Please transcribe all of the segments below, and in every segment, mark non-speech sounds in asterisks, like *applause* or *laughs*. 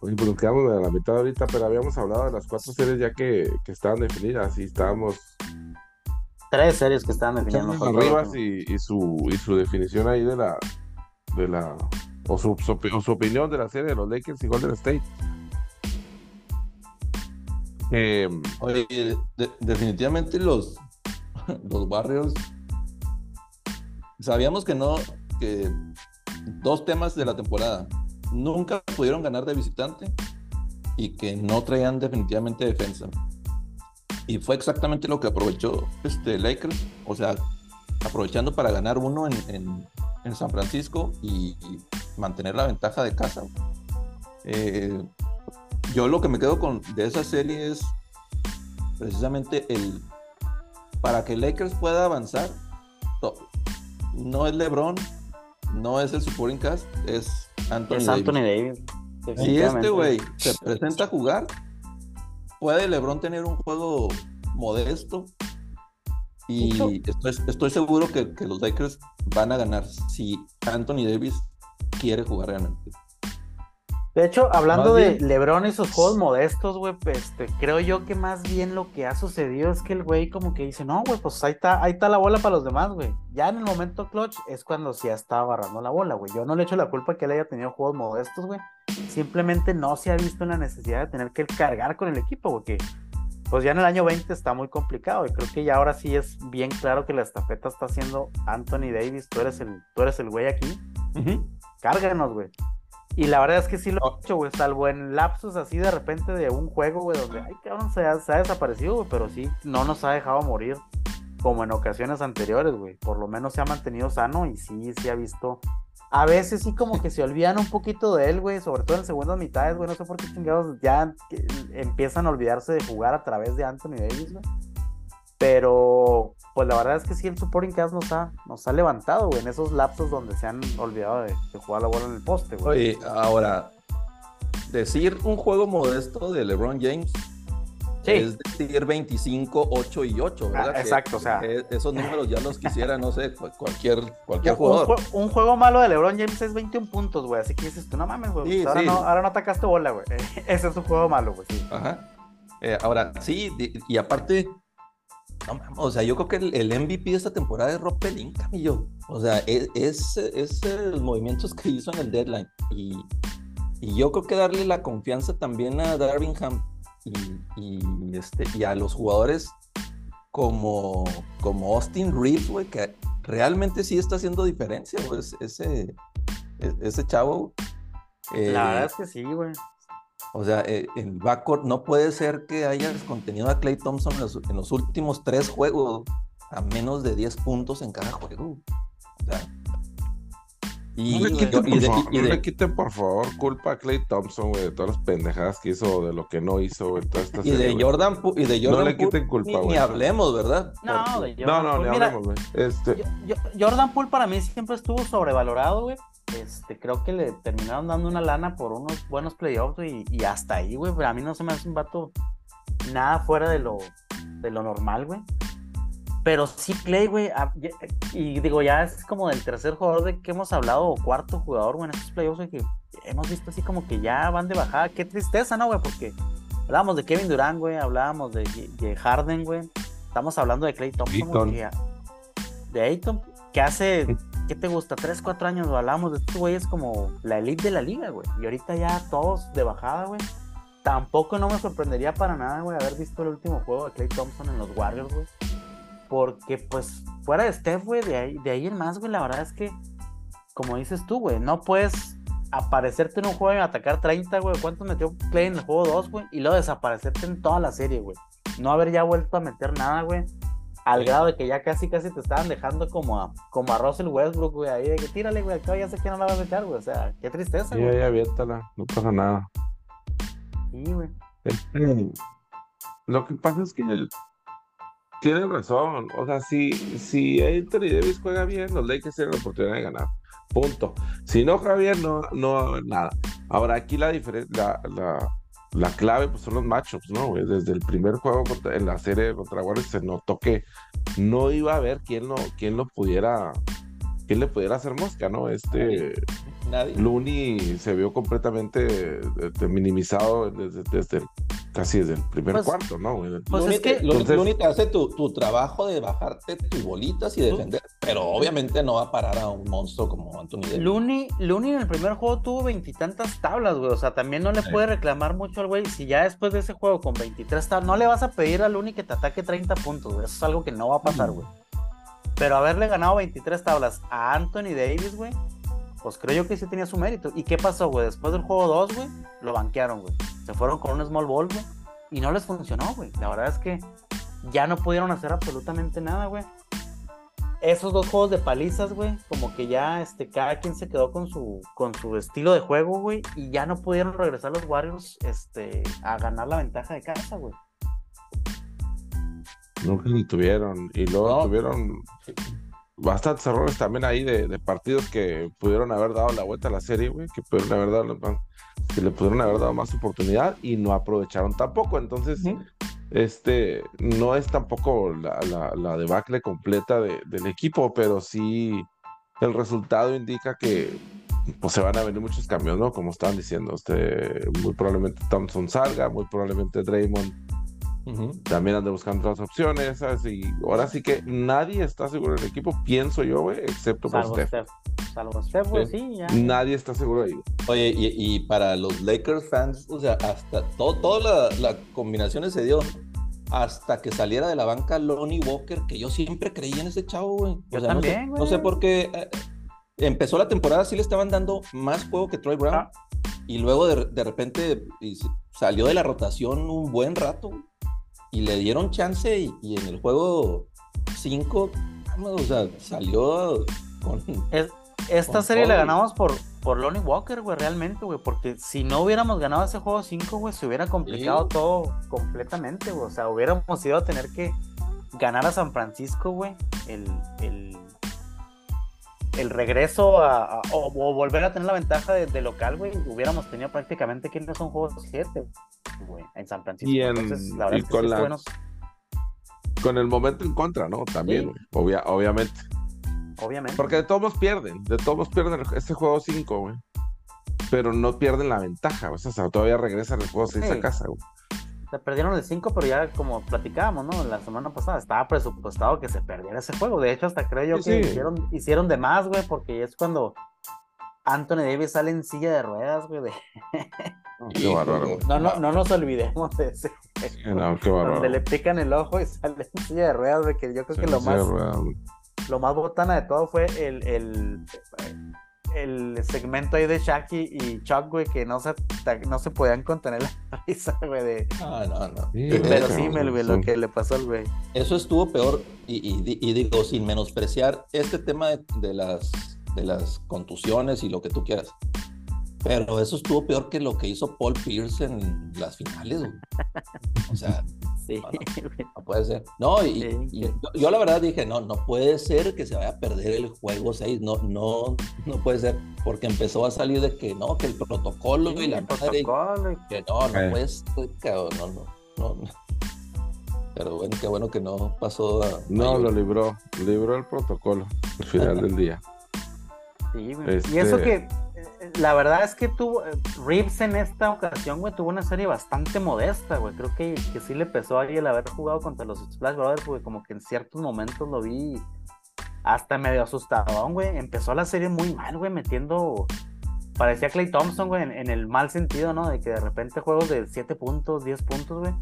Oye, pues nos quedamos a la mitad ahorita, pero habíamos hablado de las cuatro series ya que, que estaban definidas y estábamos Tres series que estaban echando arriba y, y su, y su definición ahí de la, de la, o su, o su opinión de la serie de los Lakers y Golden State. Eh, Oye, de- definitivamente los, *laughs* los Warriors sabíamos que no, que dos temas de la temporada nunca pudieron ganar de visitante y que no traían definitivamente defensa. Y fue exactamente lo que aprovechó este Lakers, o sea, aprovechando para ganar uno en, en- San Francisco y, mantener la ventaja de casa. Eh, yo lo que me quedo con de esa serie es precisamente el para que Lakers pueda avanzar to- no es LeBron no es el supporting cast es Anthony, Es Davis. Anthony Davis. si este güey se presenta a jugar puede LeBron tener un juego modesto y estoy, estoy seguro que, que los Lakers van a ganar si Anthony Davis quiere jugar realmente De hecho, hablando de LeBron y sus juegos modestos, güey, pues, este, creo yo que más bien lo que ha sucedido es que el güey como que dice, no, güey, pues ahí está, ahí está la bola para los demás, güey. Ya en el momento clutch es cuando sí está agarrando la bola, güey. Yo no le echo la culpa que él haya tenido juegos modestos, güey. Simplemente no se ha visto en la necesidad de tener que cargar con el equipo, porque pues ya en el año 20 está muy complicado y creo que ya ahora sí es bien claro que la estafeta está haciendo Anthony Davis, tú eres el, tú eres el güey aquí cárganos, güey. Y la verdad es que sí lo he hecho, güey, salvo en lapsos así de repente de un juego, güey, donde, ay, cabrón, se ha, se ha desaparecido, güey, pero sí, no nos ha dejado morir como en ocasiones anteriores, güey. Por lo menos se ha mantenido sano y sí, sí ha visto. A veces sí como que se olvidan un poquito de él, güey, sobre todo en segundas mitades, güey, no sé por qué chingados ya empiezan a olvidarse de jugar a través de Anthony Davis, güey. Pero, pues la verdad es que sí, el supporting cast nos ha, nos ha levantado, güey, en esos lapsos donde se han olvidado de, de jugar la bola en el poste, güey. Oye, ahora, decir un juego modesto de LeBron James Sí. es decir 25, 8 y 8, ¿verdad? Ah, Que- exacto, o sea. que esos números ya los quisiera, no sé, cu- cualquier, cualquier un, jugador. un juego malo de LeBron James es 21 puntos, güey. Así que dices tú, no mames, güey. Sí, pues ahora, sí. no, ahora no atacaste bola, güey. *laughs* Ese es un juego malo, güey. Ajá. Eh, ahora, sí, y aparte, no o sea, yo creo que el, el MVP de esta temporada es Rob Pelinka, Camillo. O sea, es, es, es, eh, los movimientos que hizo en el deadline. Y, y yo creo que darle la confianza también a Darvingham y, y, este, y a los jugadores como, como Austin Reeves, güey, que realmente sí está haciendo diferencia, güey. es- Ese, e- ese chavo. eh, La verdad es que sí, güey. O sea, eh, el backcourt no puede ser que hayas contenido a Clay Thompson en los, en los últimos tres juegos a menos de 10 puntos en cada juego. O sea, y, no, le quiten, y por de- favor, y no de- le quiten, por favor, culpa a Clay Thompson, güey, de todas las pendejadas que hizo, de lo que no hizo, güey, toda esta y de serie, güey. Jordan y de Jordan le quiten culpa, ni, ni güey. hablemos, ¿verdad? No, Porque- de No, Jordan no, Poole. ni Mira, hablemos, güey. Este, yo- yo- Jordan Poole para mí siempre estuvo sobrevalorado, güey. Este, creo que le terminaron dando una lana por unos buenos playoffs y, y hasta ahí, güey. Pero a mí no se me hace un vato nada fuera de lo, de lo normal, güey. Pero sí, Clay, güey. a- ya- Y digo, ya es como del tercer jugador de que hemos hablado, o cuarto jugador, güey, en estos playoffs, güey, que hemos visto así como que ya van de bajada. Qué tristeza, ¿no, güey? Porque hablábamos de Kevin Durant, güey, hablábamos de, de Harden, güey. Estamos hablando de Clay Thompson, güey, Ayton. de Ayton, que hace, ¿qué te gusta? Tres, cuatro años hablamos de estos güeyes como la elite de la liga, güey. Y ahorita ya todos de bajada, güey. Tampoco no me sorprendería para nada, güey, haber visto el último juego de Clay Thompson en los Warriors, güey. Porque, pues, fuera de Steph, güey, de ahí, de ahí en más, güey, la verdad es que, como dices tú, güey, no puedes aparecerte en un juego y atacar 30, güey. ¿Cuántos metió Clay en el juego 2, güey? Y luego desaparecerte en toda la serie, güey. No haber ya vuelto a meter nada, güey. Al grado de que ya casi, casi te estaban dejando como a, como a Russell Westbrook, güey. Ahí de que tírale, güey. Acá ya sé que no la vas a echar, güey. O sea, qué tristeza, ya, güey. ya, aviéntala, no pasa nada. Sí, güey. Este, Lo que pasa es que el- tienen razón. O sea, si, si Anthony Davis juega bien, los Lakers tienen la oportunidad de ganar. Punto. Si no juega bien, no, no va a haber nada. Ahora, aquí la diferencia, la, la, la clave pues, son los matchups, ¿no? güey? Desde el primer juego contra- en la serie contra Warriors se notó que no iba a haber quien lo, quien lo pudiera quién le pudiera hacer mosca, ¿no? Este Nadie. Looney se vio completamente este, minimizado desde, desde casi desde el primer Pues- cuarto, ¿no? Pues Looney es que- Entonces- Looney te hace tu, tu trabajo de bajarte tus bolitas y defender, pero obviamente no va a parar a un monstruo como Anthony Davis. Looney, Looney en el primer juego tuvo veintitantas tablas, güey. O sea, también no le puede reclamar mucho al güey. Si ya después de ese juego con 23 tablas, no le vas a pedir a Looney que te ataque 30 puntos, güey. Eso es algo que no va a pasar, güey. Pero haberle ganado 23 tablas a Anthony Davis, güey, pues creo yo que sí tenía su mérito. ¿Y qué pasó, güey? Después del juego 2, güey, lo banquearon, güey. Se fueron con un small ball, güey. Y no les funcionó, güey. La verdad es que ya no pudieron hacer absolutamente nada, güey. Esos dos juegos de palizas, güey, como que ya este, cada quien se quedó con su, con su estilo de juego, güey, y ya no pudieron regresar los Warriors este, a ganar la ventaja de casa, güey. Nunca ni tuvieron. Y luego No. tuvieron bastantes errores también ahí de, de partidos que pudieron haber dado la vuelta a la serie, güey. Que pudieron haber dado, que le pudieron haber dado más oportunidad y no aprovecharon tampoco. Entonces, este no es tampoco la, la, la debacle completa de- del equipo, pero sí el resultado indica que pues se van a venir muchos cambios, ¿no? Como estaban diciendo, este, muy probablemente Thompson salga, muy probablemente Draymond Ujú. también anda buscando otras opciones, ¿sabes? Y ahora sí que nadie está seguro del equipo, pienso yo, güey, excepto por Salvo Steph. Steph. Salvo Steph, güey, Sí. sí, ya. Nadie está seguro de ello. Oye, y, y para los Lakers fans, o sea, hasta todo, toda la, la combinación se dio hasta que saliera de la banca Lonnie Walker, que yo siempre creí en ese chavo, güey. O Yo sea, no sé- también, no sé, por qué eh, empezó la temporada, sí le estaban dando más juego que Troy Brown, Ah. y luego de, de repente y salió de la rotación un buen rato, güey, y le dieron chance, y, y en el juego 5, o sea, salió con... Es- esta Con serie la ganamos por, por Lonnie Walker, güey, realmente, güey. Porque si no hubiéramos ganado ese juego 5, güey, se hubiera complicado Sí. todo completamente, güey. O sea, hubiéramos ido a tener que ganar a San Francisco, güey. El, el, el regreso a, a- o, o volver a tener la ventaja de, de local, güey. Hubiéramos tenido prácticamente que no son juegos 7, güey, en San Francisco. Y en- Entonces, la verdad y es que con sí la- buenos, Con el momento en contra, ¿no? También, Sí. güey. Obvia- obviamente. obviamente. Porque de todos modos pierden, de todos pierden este juego 5, güey. Pero no pierden la ventaja, güey. o sea, todavía regresan el juego 6 Sí. a casa, güey. Se perdieron el 5, pero ya como platicábamos, ¿no? La semana pasada estaba presupuestado que se perdiera ese juego. De hecho, hasta creo yo Sí, que sí. Hicieron, hicieron de más, güey, porque es cuando Anthony Davis sale en silla de ruedas, güey. de- Qué bárbaro, güey. No, no, no nos olvidemos de ese. Sí, no, qué bárbaro. Donde le pican el ojo y sale en silla de ruedas, güey, que yo creo Sí, que lo más, lo más botana de todo fue el, el, el segmento ahí de Shaki y Chuck, güey, que no se, no se podían contener la *laughs* risa, güey, de... Ah, no, no. Sí, Inverosímil, güey, lo sí. que le pasó al güey. Eso estuvo peor, y, y di- y digo, sin menospreciar este tema de, de las, de las contusiones y lo que tú quieras. Pero eso estuvo peor que lo que hizo Paul Pierce en las finales. güey. O sea, Sí, *laughs* no. puede ser. No, y, Sí, y yo, yo la verdad dije, no, no puede ser que se vaya a perder el juego 6. No, no, no puede ser. Porque empezó a salir de que no, que el protocolo y la el madre. protocolo y- Que no, no Eh. puede ser, cabrón, no, no, no. Pero bueno, qué bueno que no pasó a. No, lo libró, libró el protocolo al final del día. Sí, güey. Este- Y eso que, la verdad es que tuvo, eh, Reeves en esta ocasión, güey, tuvo una serie bastante modesta, güey. Creo que, que sí le pesó ahí el haber jugado contra los Splash Brothers, güey, como que en ciertos momentos lo vi hasta medio asustado, güey. Empezó la serie muy mal, güey, metiendo, parecía Clay Thompson, güey, en, en el mal sentido, ¿no? De que de repente juegos de 7 puntos, 10 puntos, güey.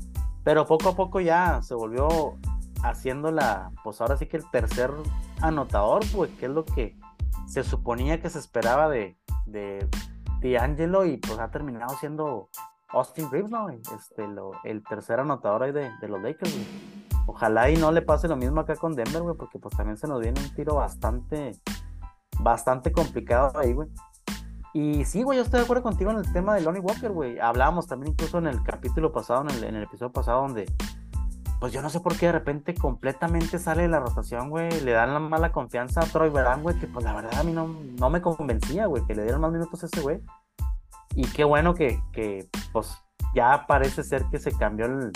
Pero poco a poco ya se volvió haciendo la, pues ahora sí que el tercer anotador, güey, que es lo que se suponía que se esperaba de, de D'Angelo y pues ha terminado siendo Austin Reeves, ¿no? Este, lo- el tercer anotador ahí de, los Lakers, güey. Ojalá y no le pase lo mismo acá con Denver, güey, porque pues también se nos viene un tiro bastante, bastante complicado ahí, güey. Y sí, güey, yo estoy de acuerdo contigo en el tema de Lonnie Walker, güey. Hablábamos también incluso en el capítulo pasado, en el episodio pasado, donde pues yo no sé por qué de repente completamente sale de la rotación, güey. Le dan la mala confianza a Troy Brown, güey, que pues la verdad a mí no, no me convencía, güey, que le dieron más minutos a ese güey. Y qué bueno que, que pues ya parece ser que se cambió el,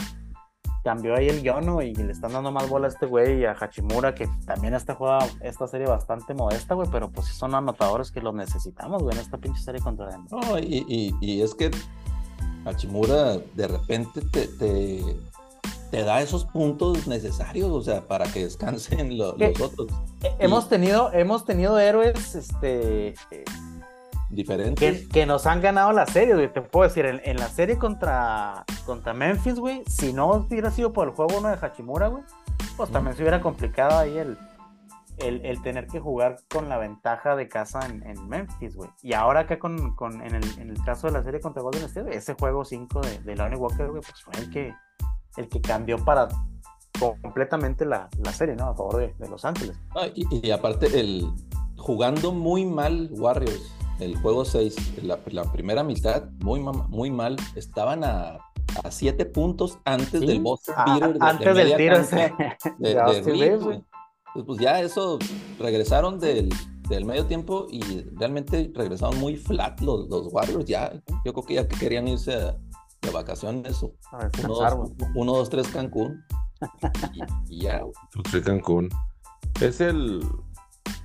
cambió ahí el guion y le están dando más bola a este güey y a Hachimura, que también está jugando esta serie bastante modesta, güey, pero pues son anotadores que los necesitamos, güey, en esta pinche serie contra Denver. No, y, y, es que Hachimura de repente te, te, te, da esos puntos necesarios, o sea, para que descansen lo, los otros. Hemos, y... tenido, hemos tenido héroes, este diferentes. Que, que, nos han ganado la serie, güey. Te puedo decir, en, en, la serie contra, contra Memphis, güey, si no hubiera sido por el juego uno de Hachimura, güey, pues mm. también se hubiera complicado ahí el, el, el, tener que jugar con la ventaja de casa en, en Memphis, güey. Y ahora acá con, con en, el, en, el, caso de la serie contra Golden State, ese juego 5 de, de Lonnie Walker, güey, pues fue el que, el que cambió para completamente la, la serie, ¿no? A favor de, de Los Ángeles. Ah, y, y aparte, el jugando muy mal Warriors el juego 6, la, la, primera mitad, muy, muy mal, estaban a, a siete puntos antes ¿Sí? del Beater. De, antes de del tiro. De, de, de Reed, pues, pues ya eso, regresaron del, del, medio tiempo y realmente regresaron muy flat los, los Warriors. Ya, yo creo que ya que querían irse a, de vacaciones. O a uno, dos, uno, dos, tres Cancún. y, y ya. *laughs* Tres Cancún. Es el,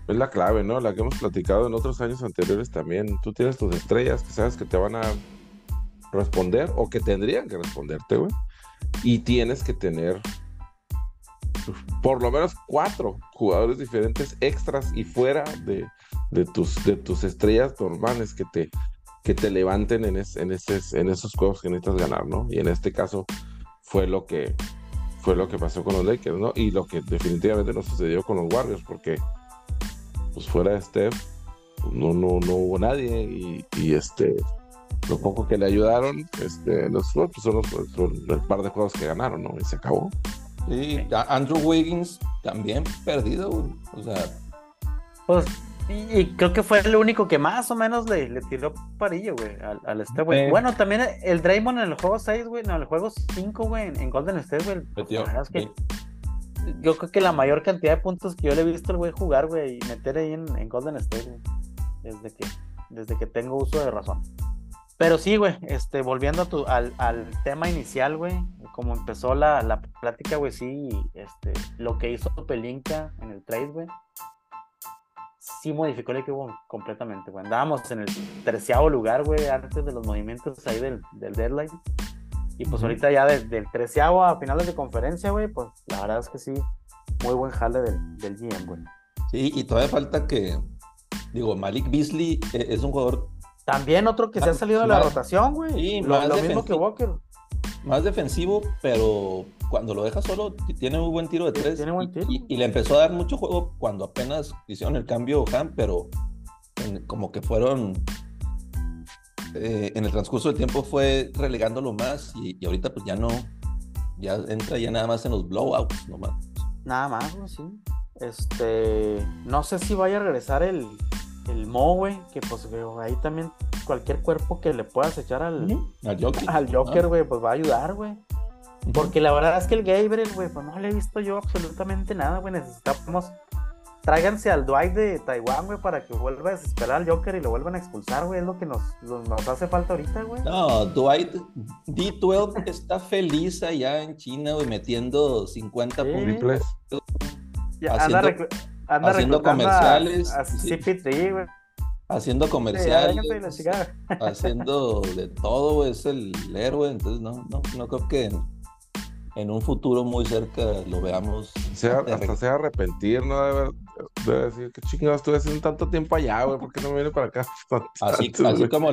es la clave, ¿no? La que hemos platicado en otros años anteriores también. Tú tienes tus estrellas que sabes que te van a responder o que tendrían que responderte, güey. Y tienes que tener por lo menos cuatro jugadores diferentes extras y fuera de, de, tus, de tus estrellas normales que te, que te levanten en, es, en, ese, en esos juegos que necesitas ganar, ¿no? Y en este caso fue lo que fue lo que pasó con los Lakers, ¿no? Y lo que definitivamente no sucedió con los Warriors, porque pues fuera de Steph, pues no, no, no hubo nadie y, y, este, lo poco que le ayudaron, este, los, pues son los, son el par de juegos que ganaron, ¿no? Y se acabó. Y Andrew Wiggins también perdido, o sea. Pues, y, y, creo que fue el único que más o menos le, le tiró parillo, güey, al, al Steph, güey. Eh. Bueno, también el Draymond en el juego 6, güey, no, en el juego 5, güey, en, en, Golden State, güey. Metió, es que, sí yo creo que la mayor cantidad de puntos que yo le he visto al güey jugar, güey, y meter ahí en, en Golden State, güey, desde que, desde que tengo uso de razón. Pero sí, güey, este, volviendo a tu, al, al tema inicial, güey, como empezó la, la plática, güey, sí, este, lo que hizo Pelinka en el trade, güey, sí modificó el equipo completamente, güey. Andábamos en el terciavo lugar, güey, antes de los movimientos ahí del, del deadline. Y pues ahorita ya desde el treceavo a finales de conferencia, güey, pues la verdad es que sí, muy buen jale del, del GM, güey. Sí, y todavía falta que, digo, Malik Beasley eh, es un jugador... También otro que se ha salido de la rotación, güey. Sí, lo, lo mismo que Walker. Más defensivo, pero cuando lo deja solo, tiene muy buen tiro de tres. Tiene buen tiro. Y, y, le empezó a dar mucho juego cuando apenas hicieron el cambio Ham, pero en, como que fueron eh, en el transcurso del tiempo fue relegándolo más y, y, ahorita pues ya no, ya entra ya nada más en los blowouts nomás. Nada más, sí. Este, no sé si vaya a regresar el, el Mo, güey, que pues veo ahí también cualquier cuerpo que le puedas echar al, al Joker, al Joker, güey, pues va a ayudar, güey. Porque la verdad es que el Gabriel, güey, pues no le he visto yo absolutamente nada, güey. Necesitamos tráiganse al Dwight de Taiwán, güey, para que vuelva a desesperar al Joker y lo vuelvan a expulsar, güey. Es lo que nos, nos hace falta ahorita, güey. No, Dwight D12 está feliz allá en China, güey, metiendo 50 sí. puntos. Ya, haciendo, anda, anda haciendo comerciales. A, a CP3, güey. Haciendo comerciales. Sí, *laughs* haciendo de todo, güey. Es el héroe. Entonces, no, no, no creo que en un futuro muy cerca lo veamos. Sea, *laughs* hasta sea arrepentir, ¿no? Debe, debe decir, qué chingados estuve haciendo tanto tiempo allá, güey, ¿por qué no me viene para acá? *laughs* Así, así como,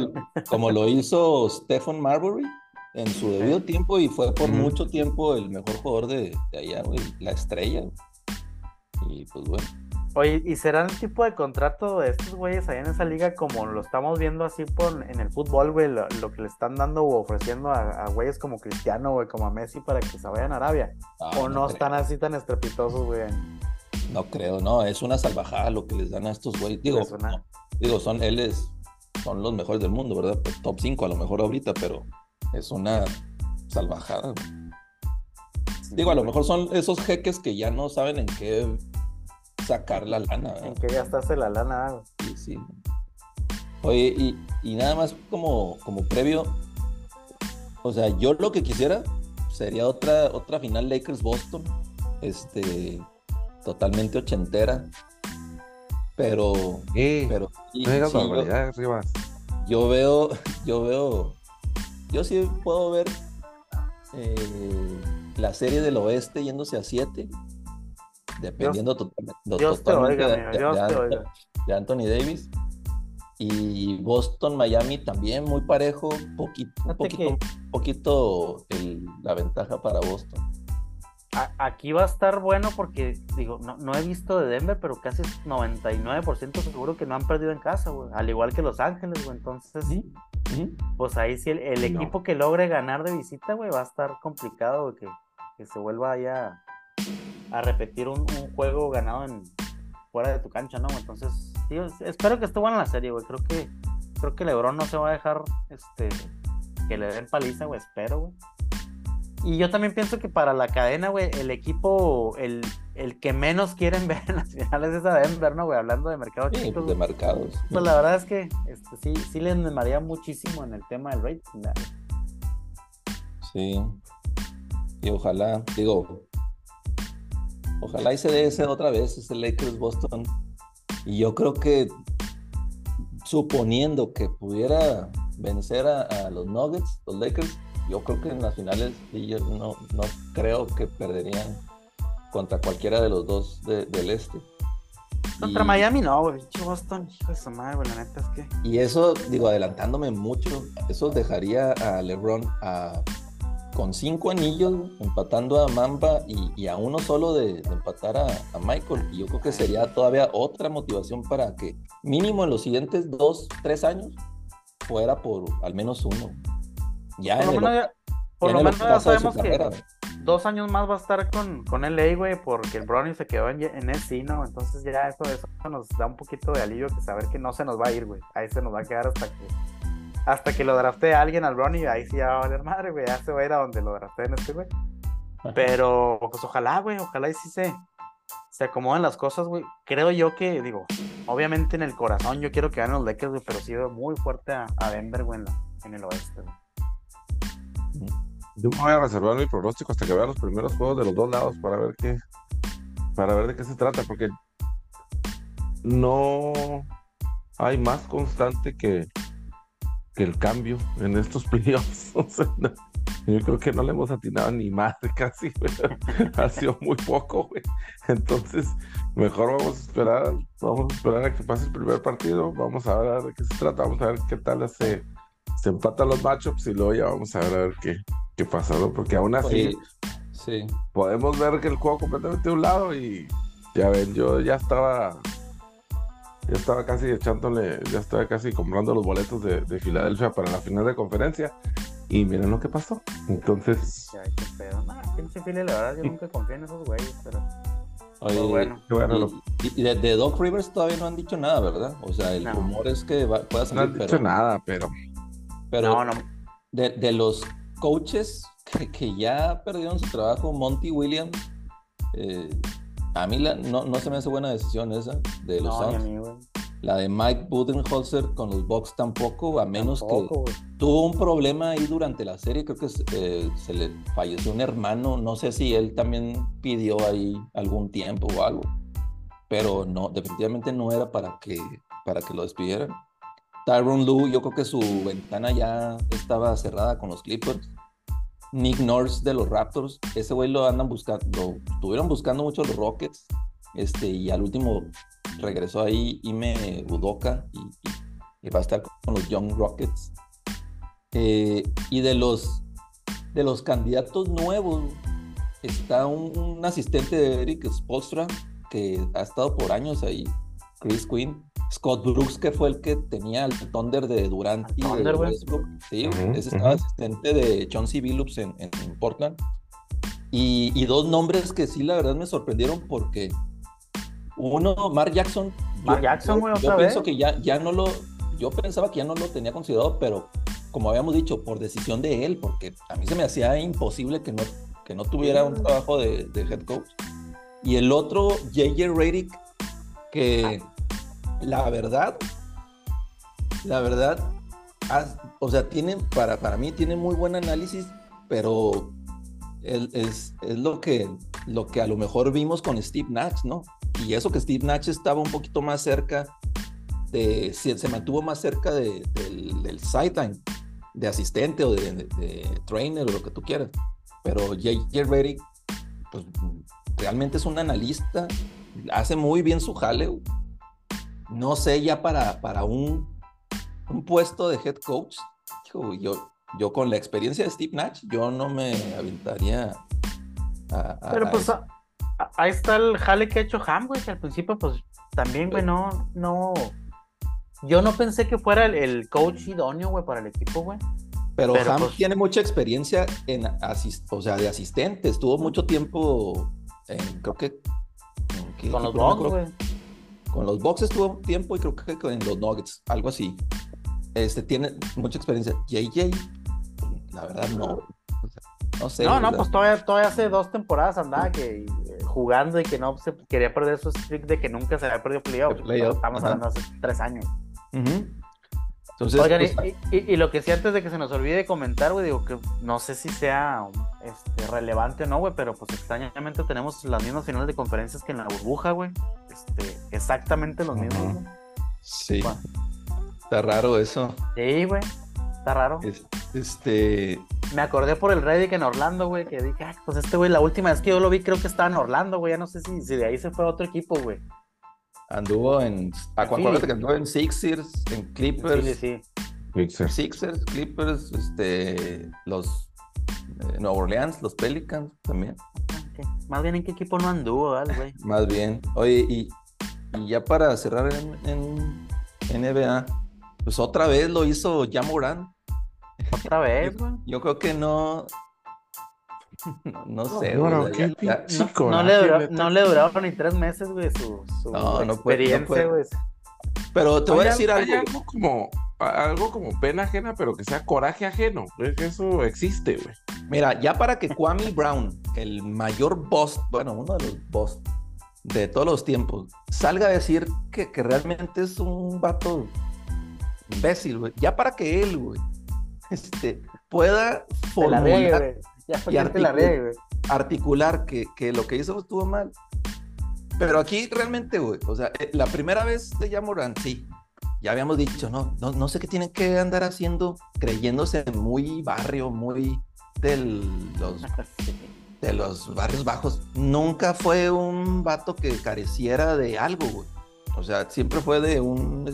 como lo hizo Stephen Marbury en su debido tiempo y fue por mm. mucho tiempo el mejor jugador de, de allá, güey, la estrella. Y pues bueno. Oye, ¿y será el tipo de contrato de estos güeyes allá en esa liga como lo estamos viendo así por, en el fútbol, güey? Lo, lo, que le están dando o ofreciendo a, a güeyes como Cristiano, güey, como a Messi para que se vayan a Arabia. Ah, ¿O no, no están así tan estrepitosos, güey? No creo, no, es una salvajada lo que les dan a estos güeyes. Digo, una... no, digo, son él son los mejores del mundo, ¿verdad? Pues top 5 a lo mejor ahorita, pero es una salvajada. Digo, a lo mejor son esos jeques que ya no saben en qué sacar la lana. En que gastaste la lana. Sí, sí. Oye, y, y, nada más como, como previo, o sea, yo lo que quisiera sería otra, otra final Lakers-Boston, este, totalmente ochentera. Pero, Eh, pero sí, no digas sí, yo- barbaridades, Rivas. yo veo, yo veo, yo sí puedo ver eh, la serie del oeste yéndose a 7, dependiendo totalmente, de, Anthony Davis. Y Boston, Miami también muy parejo, poquito, un poquito, poquito el- la ventaja para Boston. A- aquí va a estar bueno porque, digo, no, no he visto de Denver, pero casi 99% seguro que no han perdido en casa, güey. Al igual que Los Ángeles, güey. Entonces, pues ahí sí el, el No. equipo que logre ganar de visita, güey, va a estar complicado, que, que se vuelva ahí a, repetir un, un juego ganado en fuera de tu cancha, ¿no? Entonces, es- espero que esté buena la serie, güey. Creo que, creo que LeBron no se va a dejar, este, que le den paliza, güey. Espero, güey. Y yo también pienso que para la cadena, güey, el equipo, el, el que menos quieren *laughs* ver en las finales es a Denver, ¿no, güey? Hablando de mercado Sí, chico, de güey. marcados. Pues la verdad es que este, sí, sí les maría muchísimo en el tema del rating. ¿verdad? Sí. Y ojalá, digo, ojalá y se dé ese otra vez, ese Lakers Boston. Y yo creo que suponiendo que pudiera vencer a, a los Nuggets, los Lakers, yo creo que en las finales yo no, no creo que perderían contra cualquiera de los dos de- del este. Contra Y- Miami no, güey. Boston, hijo de su madre, güey. La neta es que. Y eso, digo, adelantándome mucho, eso dejaría a LeBron a- con cinco anillos, empatando a Mamba y, y a uno solo de, de empatar a, a Michael. Y yo creo que sería todavía otra motivación para que mínimo en los siguientes dos, tres años fuera por al menos uno. Ya Por lo en el- menos ya, por lo en el menos ya sabemos que carrera. dos años más va a estar con, con LA, güey, porque el Brownie se quedó en, en SC, ¿no? Entonces ya eso, eso nos da un poquito de alivio que saber que no se nos va a ir, güey. Ahí se nos va a quedar hasta que hasta que lo draftee alguien al Brownie, ahí sí ya va a valer madre, güey. Ya se va a ir a donde lo drafteen este, güey. Pero, pues ojalá, güey, ojalá y sí se, se acomoden las cosas, güey. Creo yo que, digo, obviamente en el corazón yo quiero que ganen los Lakers, güey, pero sí veo muy fuerte a, a Denver, güey, en, la- en el oeste, güey. Yo me voy a reservar mi pronóstico hasta que vea los primeros juegos de los dos lados para ver qué, para ver de qué se trata, porque no hay más constante que, que el cambio en estos *laughs* playoffs. O sea, no- yo creo que no le hemos atinado ni madre *laughs* casi, ha sido muy poco, güey. Entonces, mejor vamos a esperar, vamos a esperar a que pase el primer partido, vamos a ver de qué se trata, vamos a ver qué tal se, se empatan los matchups y luego ya vamos a ver a ver qué, qué pasa, ¿no? Porque aún así sí. podemos ver que el juego completamente de un lado y ya ven, yo ya estaba ya estaba casi echándole, ya estaba casi comprando los boletos de, de Filadelfia para la final de conferencia y miren lo que pasó. Entonces, Ay, qué pedo. No, pinche la verdad, yo *laughs* nunca confío en esos güeyes, pero. Oye, bueno. qué bueno, y- lo- y, de, de Doc Rivers todavía no han dicho nada, ¿verdad? O sea, el No. rumor es que va, pueda no salir, han dicho pero, nada, pero pero No, no. De, de los coaches que, que ya perdieron su trabajo, Monty Williams, eh, a mí la- no, no se me hace buena decisión esa de los No, Suns. La de Mike Budenholzer con los Bucks tampoco, a menos Tampoco, que güey. tuvo un problema ahí durante la serie, creo que eh, se le falleció un hermano, no sé si él también pidió ahí algún tiempo o algo, pero no, definitivamente no era para que, para que lo despidieran. Tyron Lue, yo creo que su ventana ya estaba cerrada con los Clippers. Nick Nurse de los Raptors, ese güey lo andan buscando, lo estuvieron buscando mucho los Rockets, este, y al último regresó ahí Ime Udoka y, y- va a estar con los Young Rockets. Eh, y de los, de los candidatos nuevos, está un, un asistente de Eric Spolstra que ha estado por años ahí, Chris Quinn. Scott Brooks, que fue el que tenía el Thunder de Durant y de Thunder, güey. Westbrook. Sí, Ujú, ese estaba asistente de John C. Billups en, en- en Portland. Y, y dos nombres que sí, la verdad, me sorprendieron porque uno, Mark Jackson. Mark Jackson, güey, Yo otra pienso que ya, ya no lo. Yo pensaba que ya no lo tenía considerado, pero como habíamos dicho, por decisión de él, porque a mí se me hacía imposible que no, que no tuviera un trabajo de, de head coach. Y el otro, J.J. Redick, que la verdad, la verdad, o sea, tiene, para, para mí tiene muy buen análisis, pero es, es lo, que, lo que a lo mejor vimos con Steve Nash, ¿no? Y eso que Steve Nash estaba un poquito más cerca de, se, mantuvo más cerca de- del, del sideline, de asistente o de, trainer o lo que tú quieras. Pero J.J. Redick, pues realmente es un analista, hace muy bien su jale. No sé, ya para, para un, un puesto de head coach, yo, yo con la experiencia de Steve Nash, yo no me aventaría a, a- Pero pues eso. a- a- ahí está el jale que ha hecho Ham, güey, que al principio pues también, güey, no, no... Yo no pensé que fuera el, el coach idóneo, güey, para el equipo, güey. Pero, pero, Ham pues- tiene mucha experiencia en asis- o sea, de asistente. Estuvo mucho tiempo en, creo que... ¿en qué Con los Bucks, güey. Con los Bucks estuvo tiempo y creo que con los Nuggets, algo así. Este tiene mucha experiencia. JJ, la verdad no. No sé. No, no, pues todavía, todavía hace dos temporadas andaba que eh, jugando y que no se quería perder su streak de que nunca se había perdido playoff. Playoff, Estamos ajá. hablando hace tres años. Ujú. Entonces, Oigan, pues, y, y- y lo que sí antes de que se nos olvide comentar, güey, digo que no sé si sea este, relevante o no, güey, pero pues extrañamente tenemos las mismas finales de conferencias que en la burbuja, güey. Este, exactamente los mismos, güey. sí, Bueno. está raro eso. Sí, güey. Está raro. Es- Este, Me acordé por el Reddit en Orlando, güey, que dije, "Ay, pues este güey, la última vez que yo lo vi, creo que estaba en Orlando, güey. Ya no sé si, si de ahí se fue a otro equipo, güey. anduvo en. Acuérdate Sí. que anduvo en Sixers, en Clippers. Sí, sí. Sixers. Sixers, Clippers, este, los eh, Nueva Orleans, los Pelicans también. Ok. Más bien en qué equipo no anduvo, ¿verdad, güey. *laughs* Más bien. Oye, y, y ya para cerrar en, en NBA, pues otra vez lo hizo Jamoran. Otra vez, *laughs* güey. Yo creo que no. No, *laughs* no sé. Bueno, güey, qué ya- ya- pinche No, coraje, le duró- no le duraron ni tres meses, güey, su, su No, no puede- no experiencia, puede. güey. Pero te voy a decir al- hay algo. algo como algo como pena ajena, pero que sea coraje ajeno. Es que Eso existe, güey. Mira, ya para que Kwame Brown, el mayor boss, bueno, uno de los boss de todos los tiempos, salga a decir que, que realmente es un vato imbécil, güey. Ya para que él, güey, este, pueda la formular. Ya y la güey. articular que, que lo que hizo estuvo mal. Pero aquí realmente, güey, o sea, eh, la primera vez de Yamoran, sí, ya habíamos dicho, no, no, no sé qué tienen que andar haciendo, creyéndose muy barrio, muy de los *laughs* de los barrios bajos, nunca fue un vato que careciera de algo, güey. O sea, siempre fue de un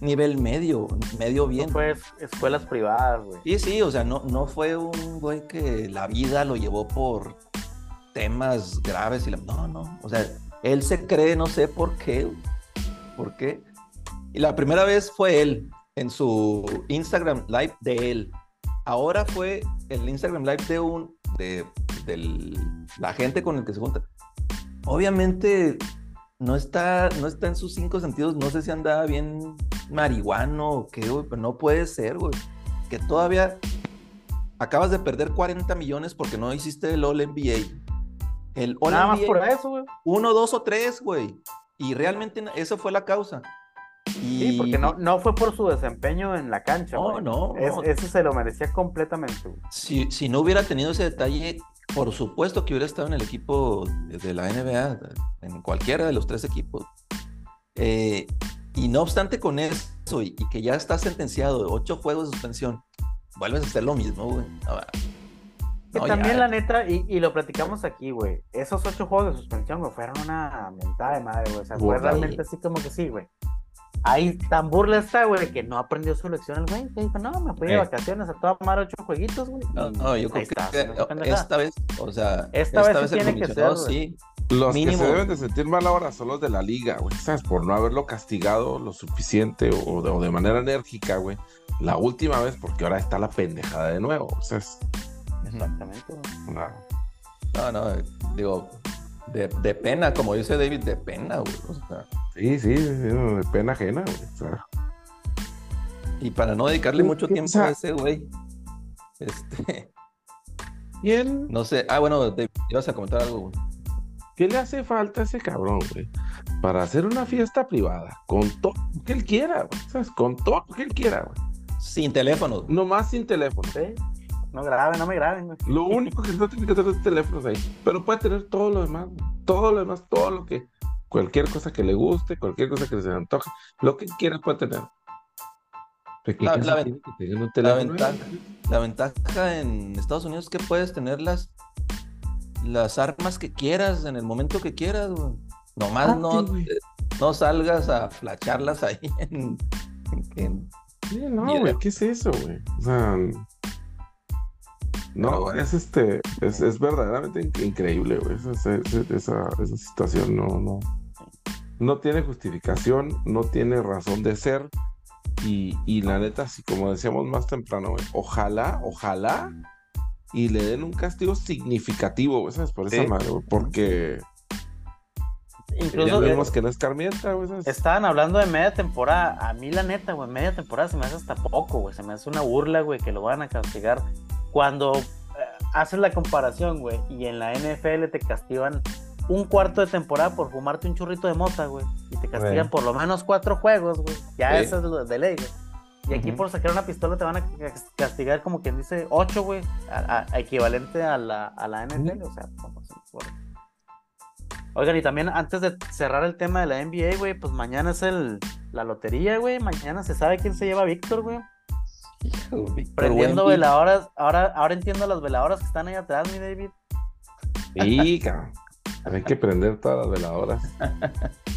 nivel medio, medio bien. No fue es- escuelas privadas, güey. Sí, sí, o sea, no, no fue un güey que la vida lo llevó por temas graves y la... No, no, o sea, él se cree, no sé por qué, güey. ¿por qué? Y la primera vez fue él, en su Instagram Live de él. Ahora fue el Instagram Live de un, de, del- la gente con el que se junta. Obviamente no está, no está en sus cinco sentidos, no sé si andaba bien marihuano o qué, güey, pero no puede ser, güey que todavía acabas de perder 40 millones porque no hiciste el All NBA. El All Nada más por eso, güey. uno, dos o tres, güey. Y realmente eso fue la causa. Y... Sí, porque no, no fue por su desempeño en la cancha, No, güey. no, Es- no. Eso se lo merecía completamente. Si, si no hubiera tenido ese detalle, por supuesto que hubiera estado en el equipo de, la NBA, en cualquiera de los tres equipos. Eh, y no obstante con eso, y, y que ya está sentenciado de ocho juegos de suspensión, vuelves a hacer lo mismo, güey. No, Que no, también, ya. la neta, y, y lo platicamos aquí, güey. Esos ocho juegos de suspensión, güey, fueron una mentada de madre, güey. O sea, fue realmente así como que sí, güey. Ahí tan burla está, güey, que no aprendió su lección el güey. Que dijo, no, me fui de Eh. vacaciones a tomar ocho jueguitos, güey. No, no, yo creo está, que esta vez, o sea, Esta vez sí el tiene que ser, sí. Los Mínimo. que se deben de sentir mal ahora son los de la liga, güey, ¿sabes? Por no haberlo castigado lo suficiente o de, o de manera enérgica, güey. La última vez, porque ahora está la pendejada de nuevo, o sea, es Exactamente, güey. una- No, no, digo, de, de pena, como dice David, de pena, güey. o sea, Sí, sí, sí, pena ajena, güey. o sea. y para no dedicarle mucho tiempo a ese güey, este, ¿Y él? no sé, ah, bueno, David, ibas a comentar algo, güey. ¿Qué le hace falta a ese cabrón, güey? Para hacer una fiesta privada, con todo lo que él quiera, güey, ¿sabes? Con todo lo que él quiera, güey. Sin teléfono. Nomás sin teléfono. Sí. No graben, no me graben, güey. Lo único que no tiene que tener es teléfonos ahí. Pero puede tener todo lo demás, güey. todo lo demás, todo lo que. Cualquier cosa que le guste, cualquier cosa que se le antoje, lo que quiera puede tener. ¿De qué La- ven- ventaja, la ventaja en Estados Unidos es que puedes tener las, las armas que quieras en el momento que quieras, güey. Nomás Ah, no, sí, no salgas a flacharlas ahí *laughs* en, en- Sí, no, güey, ¿qué es eso, güey? O sea, no, bueno. es este, es, es verdaderamente in- increíble, güey. Esa, esa, esa, esa situación no, no, no tiene justificación, no tiene razón de ser. Y, y la neta, así como decíamos más temprano, güey, ojalá, ojalá, y le den un castigo significativo, güey, ¿sabes? Por esa Sí. madre, güey, porque ya Incluso eh, vemos que no escarmienta, güey, ¿sabes? estaban hablando de media temporada. A mí, la neta, güey, media temporada se me hace hasta poco, güey. Se me hace una burla, güey, que lo van a castigar. Cuando eh, haces la comparación, güey, y en la NFL te castigan un cuarto de temporada por fumarte un churrito de mota, güey. Y te castigan por lo menos cuatro juegos, güey. Ya Sí. eso es lo de ley, güey. Y aquí por sacar una pistola te van a cas- castigar como quien dice ocho, güey. a- a- equivalente a la, a la NFL, o sea, como si fuera. Oigan, y también antes de cerrar el tema de la NBA, güey, pues mañana es el, la lotería, güey. Mañana se sabe quién se lleva a Víctor, güey. Hijo, Víctor Prendiendo veladoras. Ahora, ahora entiendo las veladoras que están ahí atrás, mi David. Sí, cabrón. Hay que prender todas las veladoras.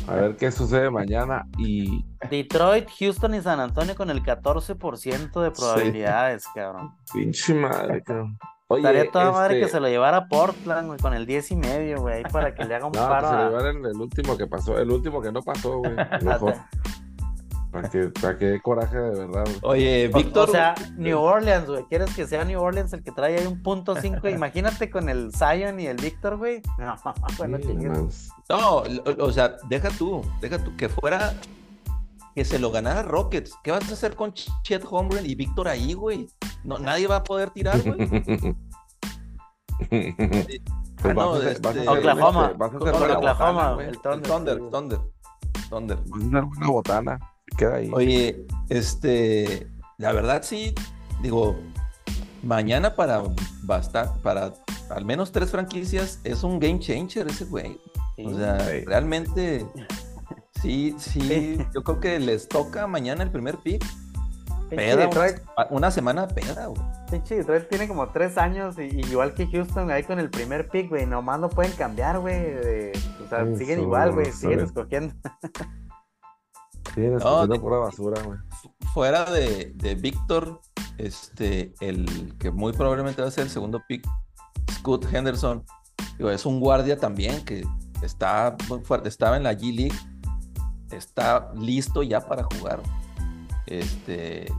A ver qué sucede mañana. Y Detroit, Houston y San Antonio con el 14% de probabilidades, cabrón. pinche madre, cabrón. Oye, Estaría toda madre que este, se lo llevara a Portland, güey, con el 10 y medio, güey, para que le haga un No, paro que se lo a- llevaran el último que pasó, el último que no pasó, güey. *laughs* Mejor. Para que, para que dé coraje de verdad, güey. Oye, Víctor. O, sea, New Orleans, güey. ¿Quieres que sea New Orleans el que trae ahí un punto 5? *laughs* Imagínate con el Zion y el Víctor, güey. No, *laughs* bueno, Sí, chingues. No, o, o sea, deja tú, deja tú, que fuera, que se lo ganara Rockets. ¿Qué vas a hacer con Ch- Chet Holmgren y Víctor ahí, güey? No, nadie va a poder tirar, güey. Pues *laughs* Ah, no, vas a hacer- vas a hacer- Oklahoma. este, Vas a hacer Oklahoma, botana, el El Thunder, Thunder, sí. Thunder, Thunder. Vas a hacer buena botana. Queda ahí. Oye, este, la verdad sí, digo, mañana para basta, para al menos tres franquicias es un game changer ese güey. O sea, Sí. realmente sí, sí, Sí. yo creo que les toca mañana el primer pick. Peda, una, Detroit, una semana peda, güey. pinche Detroit tiene como tres años, y, y igual que Houston, ahí con el primer pick, güey. Nomás no pueden cambiar, güey. O sea, Sí, siguen igual, güey. Siguen escogiendo. *laughs* Sí, No, de- pura basura, güey. Fuera de, de Víctor, este, el que muy probablemente va a ser el segundo pick, Scott Henderson, digo, es un guardia también que está muy fuerte, estaba en la G League, está listo ya para jugar. Este,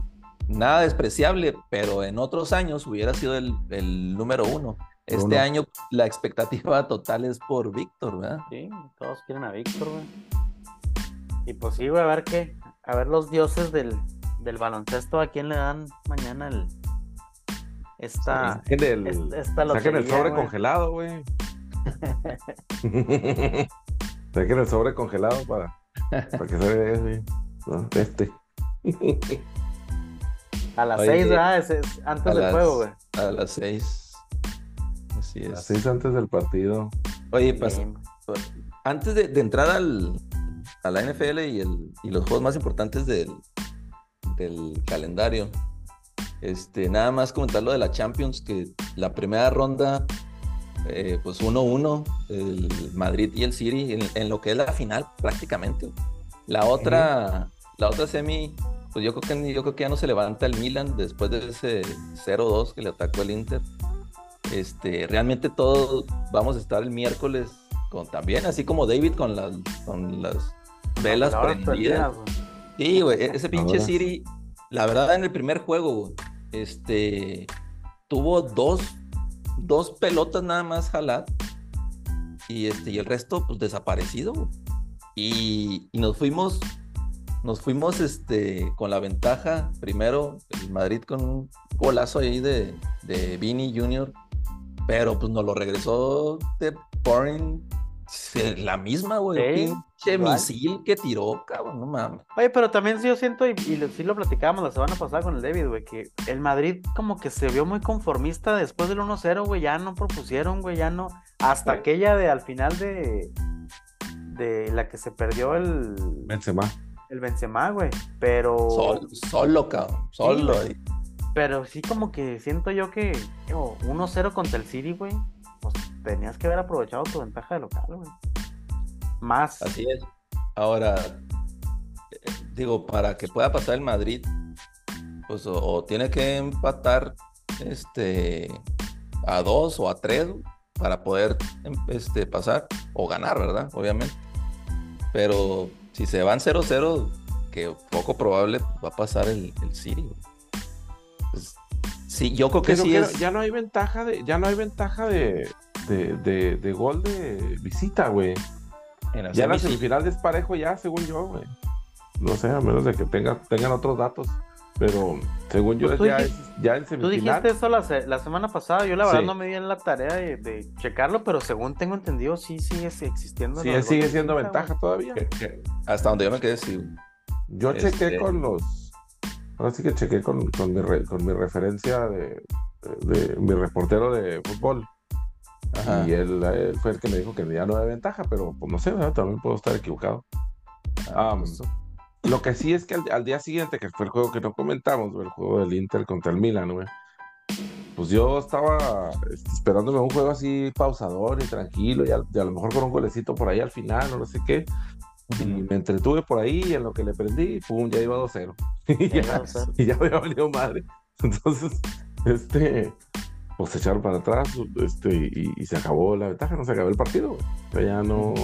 nada despreciable, pero en otros años hubiera sido el, el número uno. Este Uno. año la expectativa total es por Víctor, ¿verdad? Sí, todos quieren a Víctor, güey. Y pues sí, güey, a ver qué. A ver los dioses del, del baloncesto, ¿a quién le dan mañana el. Esta. Saquen el, es- esta saquen el sobre güey. congelado, güey. *laughs* saquen el sobre congelado para, para que se vea, güey. No, Este. A las Oye, 6, ¿verdad? Es, es antes a del las- juego, güey. A las seis. Así es. Las seis antes del partido. Oye, pas- Sí. antes de, de entrar al, a la NFL y, el, y los juegos más importantes del, calendario, este, nada más comentar lo de la Champions, que la primera ronda, eh, pues 1-1, el Madrid y el City, en, lo que es la final prácticamente. La otra, la otra semi, pues yo creo, que, ya no se levanta el Milan después de ese 0-2 que le atacó el Inter. Este, realmente todos vamos a estar el miércoles también, así como David con con las velas Ahora prendidas. Sí, güey, e- ese pinche. City, la verdad, en el primer juego, güey, este, tuvo dos, dos pelotas nada más jalar y este, y el resto, pues, desaparecido, güey. Y, y nos fuimos, nos fuimos, este, con la ventaja, primero, el Madrid con un golazo ahí de, de Vini Jr., pero pues nos lo regresó de Pouring Se- La misma, güey. Sí, Pinche igual. misil que tiró, cabrón, no mames. Oye, pero también sí yo siento, y, sí lo platicábamos la semana pasada con el David, güey, que el Madrid como que se vio muy conformista después del 1-0, güey, ya no propusieron, güey, ya no. Hasta Sí. aquella de al final de. de la que se perdió el. Benzema. el Benzema, güey. Pero. Sol- solo, cabrón. Solo. Pero sí como que siento yo que digo, 1-0 contra el City, güey. Tenías que haber aprovechado tu ventaja de local, güey. Más. Así es. Ahora, digo, para que pueda pasar el Madrid, pues o, o tiene que empatar este a dos o a tres para poder este, pasar o ganar, ¿verdad? Obviamente. Pero si se van 0-0, que poco probable va a pasar el, el City. güey. Pues, sí, yo creo que Pero sí que es. ya no hay ventaja de, ya no hay ventaja de, de, de, de gol de visita, güey. en la Ya la semifinal es parejo ya, según yo, güey. No sé, a menos de que tenga, tengan otros datos. Pero según yo, Pues tú ya, dijiste- es- ya en Tú semifinal. dijiste eso la, la semana pasada, yo la verdad Sí. no me di en la tarea de, de checarlo, pero según tengo entendido, sí sigue existiendo. Sí, sigue de siendo visita, ventaja todavía. Que- que- Hasta donde yo me quedé, sí. Yo Este- chequé con los. Ahora sí que chequé con, con, mi, re- con mi referencia de, de- mi reportero de fútbol. Ajá. Y él, él fue el que me dijo que ya no hay ventaja, pero pues no sé, ¿verdad? también puedo estar equivocado. Pues, Lo que sí es que al, al día siguiente, que fue el juego que no comentamos, el juego del Inter contra el Milan, güey. Pues yo estaba este, esperándome un juego así pausador y tranquilo, y a, y a lo mejor con un golecito por ahí al final, o no sé qué. Y me entretuve por ahí y en lo que le prendí, pum, ya iba 2-0. *laughs* y, Ya ya, iba 2-0. y ya me había valido madre. Entonces, este, pues se echaron para atrás este, y, y se acabó la ventaja, no se acabó el partido. güey. O sea, ya no,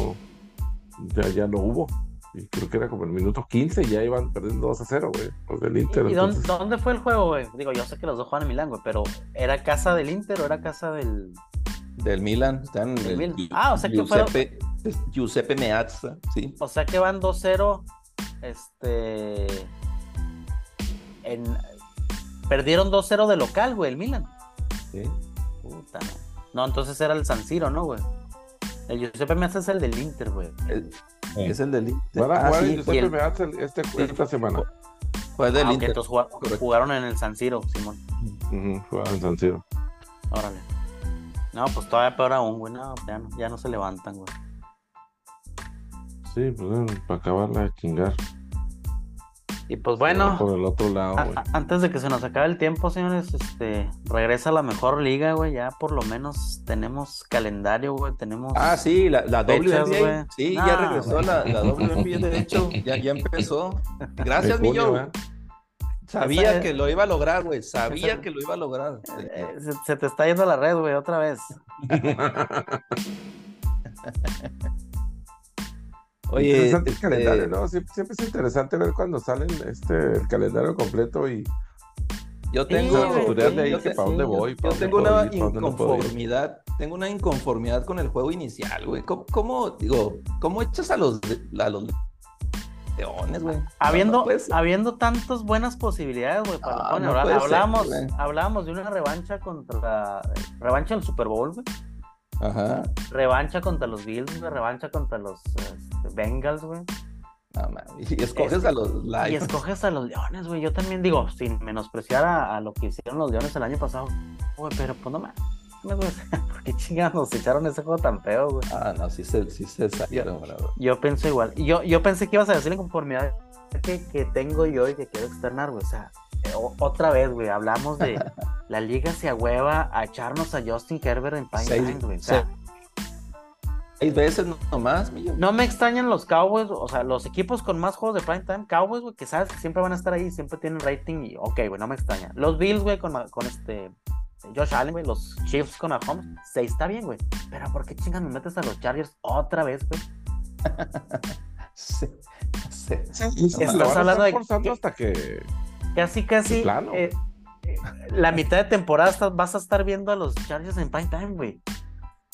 ya, ya no hubo. Y creo que era como el minuto 15 y ya iban perdiendo 2 a 0, güey, los del Inter. ¿Y dónde, entonces- dónde fue el juego, güey? Digo, yo sé que los dos juegan en Milán, güey, pero ¿era casa del Inter o era casa del. Del Milan, están Del el Milan. Ah, o sea que Giuseppe, Giuseppe Meazza, sí. O sea que van 2-0. Este. En... Perdieron 2-0 de local, güey, el Milan. Sí. Puta, no. Entonces era el San Siro, ¿no, güey? El Giuseppe Meazza es el del Inter, güey. El- Es el del Inter. Van a Ah, jugar sí, en Giuseppe el- Meazza este, esta semana. fue del Ah, Inter. entonces jugar- correcto. jugaron en el San Siro, Simón. Ujú, jugaban en San Siro. Órale. No, pues todavía peor aún, güey. No, ya no, ya no se levantan, güey. Sí, pues bueno, para acabarla de chingar. Y pues bueno, Por el otro lado, a- güey. a- antes de que se nos acabe el tiempo, señores, este, regresa la mejor liga, güey. Ya por lo menos tenemos calendario, güey. Tenemos. Ah, sí, la, la Fechas, WNBA. güey. Sí, ya regresó güey. la, la WNBA, de hecho, ya, ya empezó. Gracias, mi. Sabía que lo iba a lograr, güey. Sabía que lo iba a lograr. *laughs* Eh, se, se te está yendo la red, güey, otra vez. *laughs* Oye, interesante el este, calendario, ¿no? Siempre, siempre es interesante ver cuando salen este el calendario completo y Yo tengo ahí yo tengo una no inconformidad, tengo una inconformidad con el juego inicial, güey. ¿Cómo, cómo, digo, cómo echas a los, a los leones, güey? Habiendo, No habiendo tantas buenas posibilidades, güey, para Ah, hablábamos, güey. hablábamos de una revancha contra revancha del Super Bowl, güey. Ajá. Revancha contra los Bills, güey. Revancha contra los este, Bengals, güey. No, y escoges Es- a los Y Lions. escoges a los Leones, güey. Yo también digo, sin menospreciar a, a lo que hicieron los Leones el año pasado. Güey, pero pues no mames. *laughs* ¿Por qué chingados nos echaron ese juego tan feo, güey? Ah, no, sí se, sí se salieron, güey. Yo pienso igual. Y yo, yo pensé que ibas a decir en conformidad que, que tengo yo y que quiero externar, güey. O sea, eh, o- otra vez, güey, hablamos de *laughs* la liga se agüeva a echarnos a Justin Herbert en Pine Seis- Time, güey. O sea, Seis veces no- nomás, millo. no me extrañan los Cowboys, o sea, los equipos con más juegos de prime time, Cowboys, güey, que sabes que siempre van a estar ahí, siempre tienen rating y ok, güey, no me extraña. Los Bills, güey, con, con este Josh Allen, güey, los Chiefs con Mahomes, se está bien, güey. Pero ¿por qué chingas me metes a los Chargers otra vez, güey? *laughs* Sí, sí. Estás hablando de que- hasta que Casi, casi. Plano. eh, la mitad de temporada estás- vas a estar viendo a los Chargers en prime time, güey.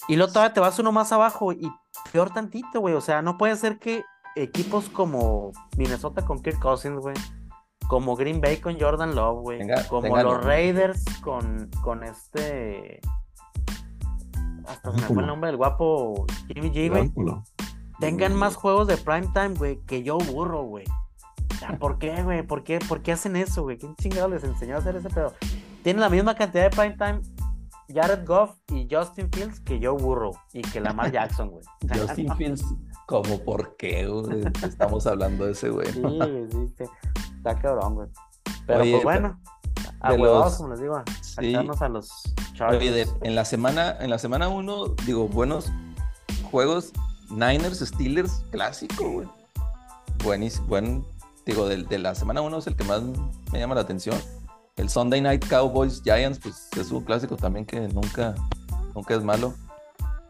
Y luego todavía te vas uno más abajo y peor tantito, güey. O sea, no puede ser que equipos como Minnesota con Kirk Cousins, güey. Como Green Bay con Jordan Love, güey. Como tenga los. Raiders con, con este. hasta se me fue el nombre del guapo Jimmy G, güey, tengan más juegos de primetime, güey, que yo burro, güey. Sea, ¿por qué, güey? ¿Por qué, ¿Por qué hacen eso, güey? ¿Quién chingado les enseñó a hacer ese pedo? Tienen la misma cantidad de primetime Jared Goff y Justin Fields que Joe Burrow y que Lamar *laughs* Jackson, güey. Justin Fields, como por qué, güey? Estamos hablando de ese güey. Sí, güey, sí, sí. Está cabrón, güey. Pero Oye, pues bueno, a de huevados, los- como les digo, Sí. a los Chargers. Oye, de- en la semana, en la semana uno, digo, buenos juegos, Niners, Steelers, clásico, güey. Buenísimo, buen, digo, del- de, la semana uno es el que más me llama la atención. El Sunday Night Cowboys Giants, pues es un clásico también que nunca, nunca es malo.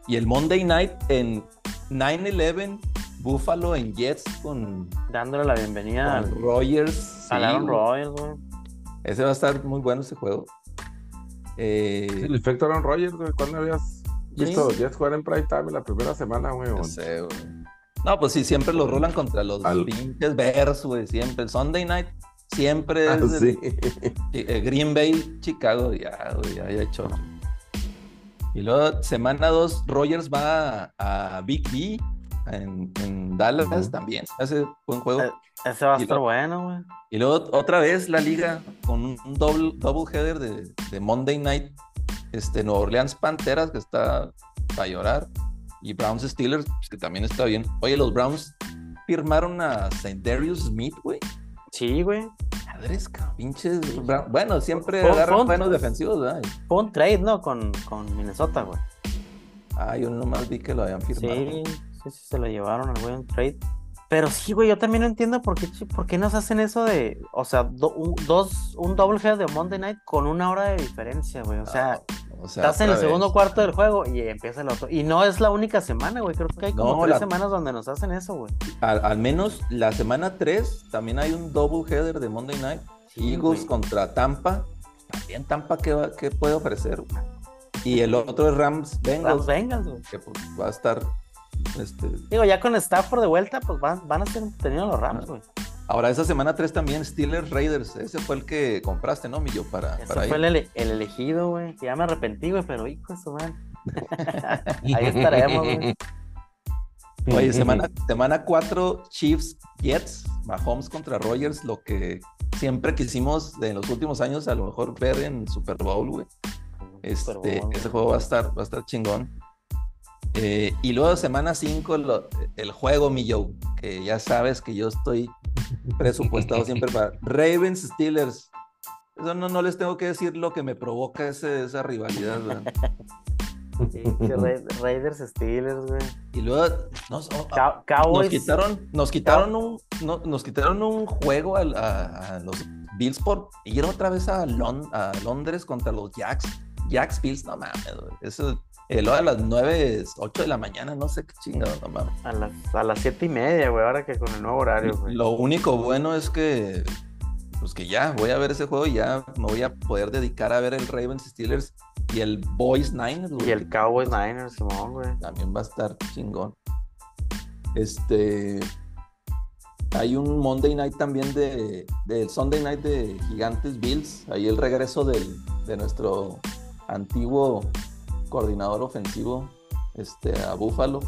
Y el Monday Night en 9-11, Buffalo en Jets con, Dándole la bienvenida al, Rogers. al sí, Aaron güey. Rodgers. Ese va a estar muy bueno ese juego. Eh, El efecto Aaron Rodgers, güey. ¿Cuándo habías visto Sí. los Jets jugar en prime time en la primera semana, güey? No sé, güey. No, pues sí, siempre los rolan contra los Al- pinches Bears, güey, siempre. El Sunday night siempre Ah, es sí. eh, Green Bay, Chicago, ya, güey, ya, ya hecho. Y luego, semana 2, Rogers va a, a Big B en, en Dallas también. Hace buen juego. Eh, Ese va a Y estar lo- bueno, güey. Y luego otra vez la liga con un, un double, double header de, de Monday Night. Este, Nueva Orleans Panteras, que está para llorar. Y Browns Steelers, pues, que también está bien. Oye, los Browns firmaron a St. Darius Smith, güey. Sí, güey. Madres, cabrón, pinches. Bueno, siempre Fue- agarran buenos defensivos, ¿verdad? Fue un trade, ¿no? Con, con Minnesota, güey. Ah, yo nomás vi que lo habían firmado. Sí, sí, sí, se lo llevaron al güey un trade. Pero sí, güey, yo también no entiendo por qué, por qué nos hacen eso de, o sea, do- un, dos, un double head de Monday Night con una hora de diferencia, güey. O sea, O sea, estás en el segundo cuarto del juego y empieza el otro. Y no es la única semana, güey. Creo que hay como No, tres la- semanas donde nos hacen eso, güey. Al, al menos la semana 3 también hay un double header de Monday Night. Sí, Eagles güey. contra Tampa. También Tampa, ¿qué, va- qué puede ofrecer? güey? Y el otro es Rams Bengals, Rams Bengals, güey. que pues, va a estar. Este... Digo, ya con Stafford de vuelta, pues van, van a ser teniendo los Rams, güey. Ahora, esa semana 3 también Steelers Raiders. Ese fue el que compraste, ¿no, Millo? Para, Ese para fue el, ele- el elegido, güey. que Ya me arrepentí, güey, pero hijo su madre. *laughs* Ahí estaremos, güey. Oye, semana, semana 4, Chiefs Jets, Mahomes contra Rogers, lo que siempre quisimos en los últimos años a lo mejor ver en Super Bowl, güey. Este, Super Bowl, ese juego va a estar, va a estar chingón. Eh, y luego semana 5, el juego, mi Joe, que ya sabes que yo estoy presupuestado siempre *laughs* para Ravens Steelers. Eso no, no les tengo que decir lo que me provoca ese- esa rivalidad, ¿verdad? Sí, Raiders Steelers, güey. Y luego nos, Cow- nos quitaron, nos quitaron un, no- nos quitaron un juego a, a los Bills por ir otra vez a, Lon- a Londres contra los Jacks. Jacks Bills, no mames, güey. Eso, luego a las 9, 8 de la mañana, no sé qué chingado, no mames. A las, a las siete y media, güey, ahora que con el nuevo horario, güey. Lo único bueno es que, pues que ya voy a ver ese juego y ya me voy a poder dedicar a ver el Ravens Steelers y el Boys Niners, güey. Y el Cowboys Niners, Simón, güey. también va a estar chingón. Este. Hay un Monday Night también de. Del Sunday Night de Gigantes Bills. Ahí el regreso del, de nuestro antiguo coordinador ofensivo este, a Buffalo.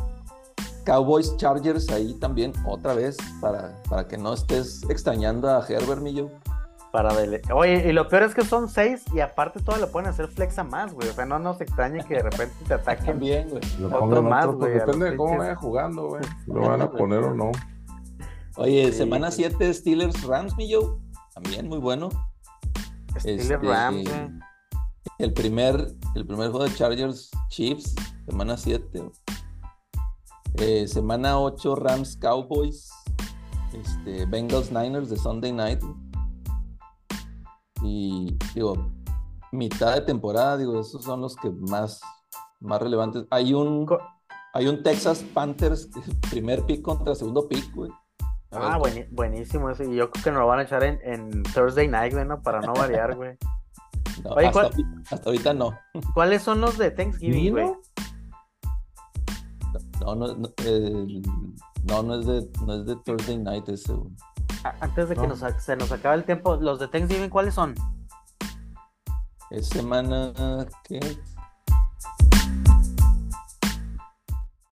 Cowboys Chargers ahí también, otra vez, para, para que no estés extrañando a Herbert Millo. Para dele- Oye, y lo peor es que son seis y aparte todo le pueden hacer flex a más, güey. O sea, no nos extrañe que de repente te ataquen. También, güey. Lo Otro más, otro, pues, güey, depende de cómo vaya jugando, güey. *laughs* Lo van a poner o no. Oye, Sí, semana güey. 7 Steelers Rams, Millo. También muy bueno. Steelers Este, Rams, güey. El primer, el primer juego de Chargers Chiefs, semana 7. Eh, semana 8, Rams Cowboys. Este, Bengals Niners de Sunday Night. Y digo, mitad de temporada, digo, esos son los que más, más relevantes. Hay un, hay un Texas Panthers, primer pick contra segundo pick, güey. Ah, buenísimo eso. Y yo creo que nos lo van a echar en, en Thursday Night, güey, ¿no? Para no variar, güey. No, Oye, hasta, ¿cuál- ahorita- hasta ahorita no. ¿Cuáles son los de Thanksgiving. No, no, no, no, no es de, no es de Thursday Night ese, Antes de que nos, se nos acabe el tiempo, los de Thanksgiving, ¿cuáles son? Es semana, ¿qué?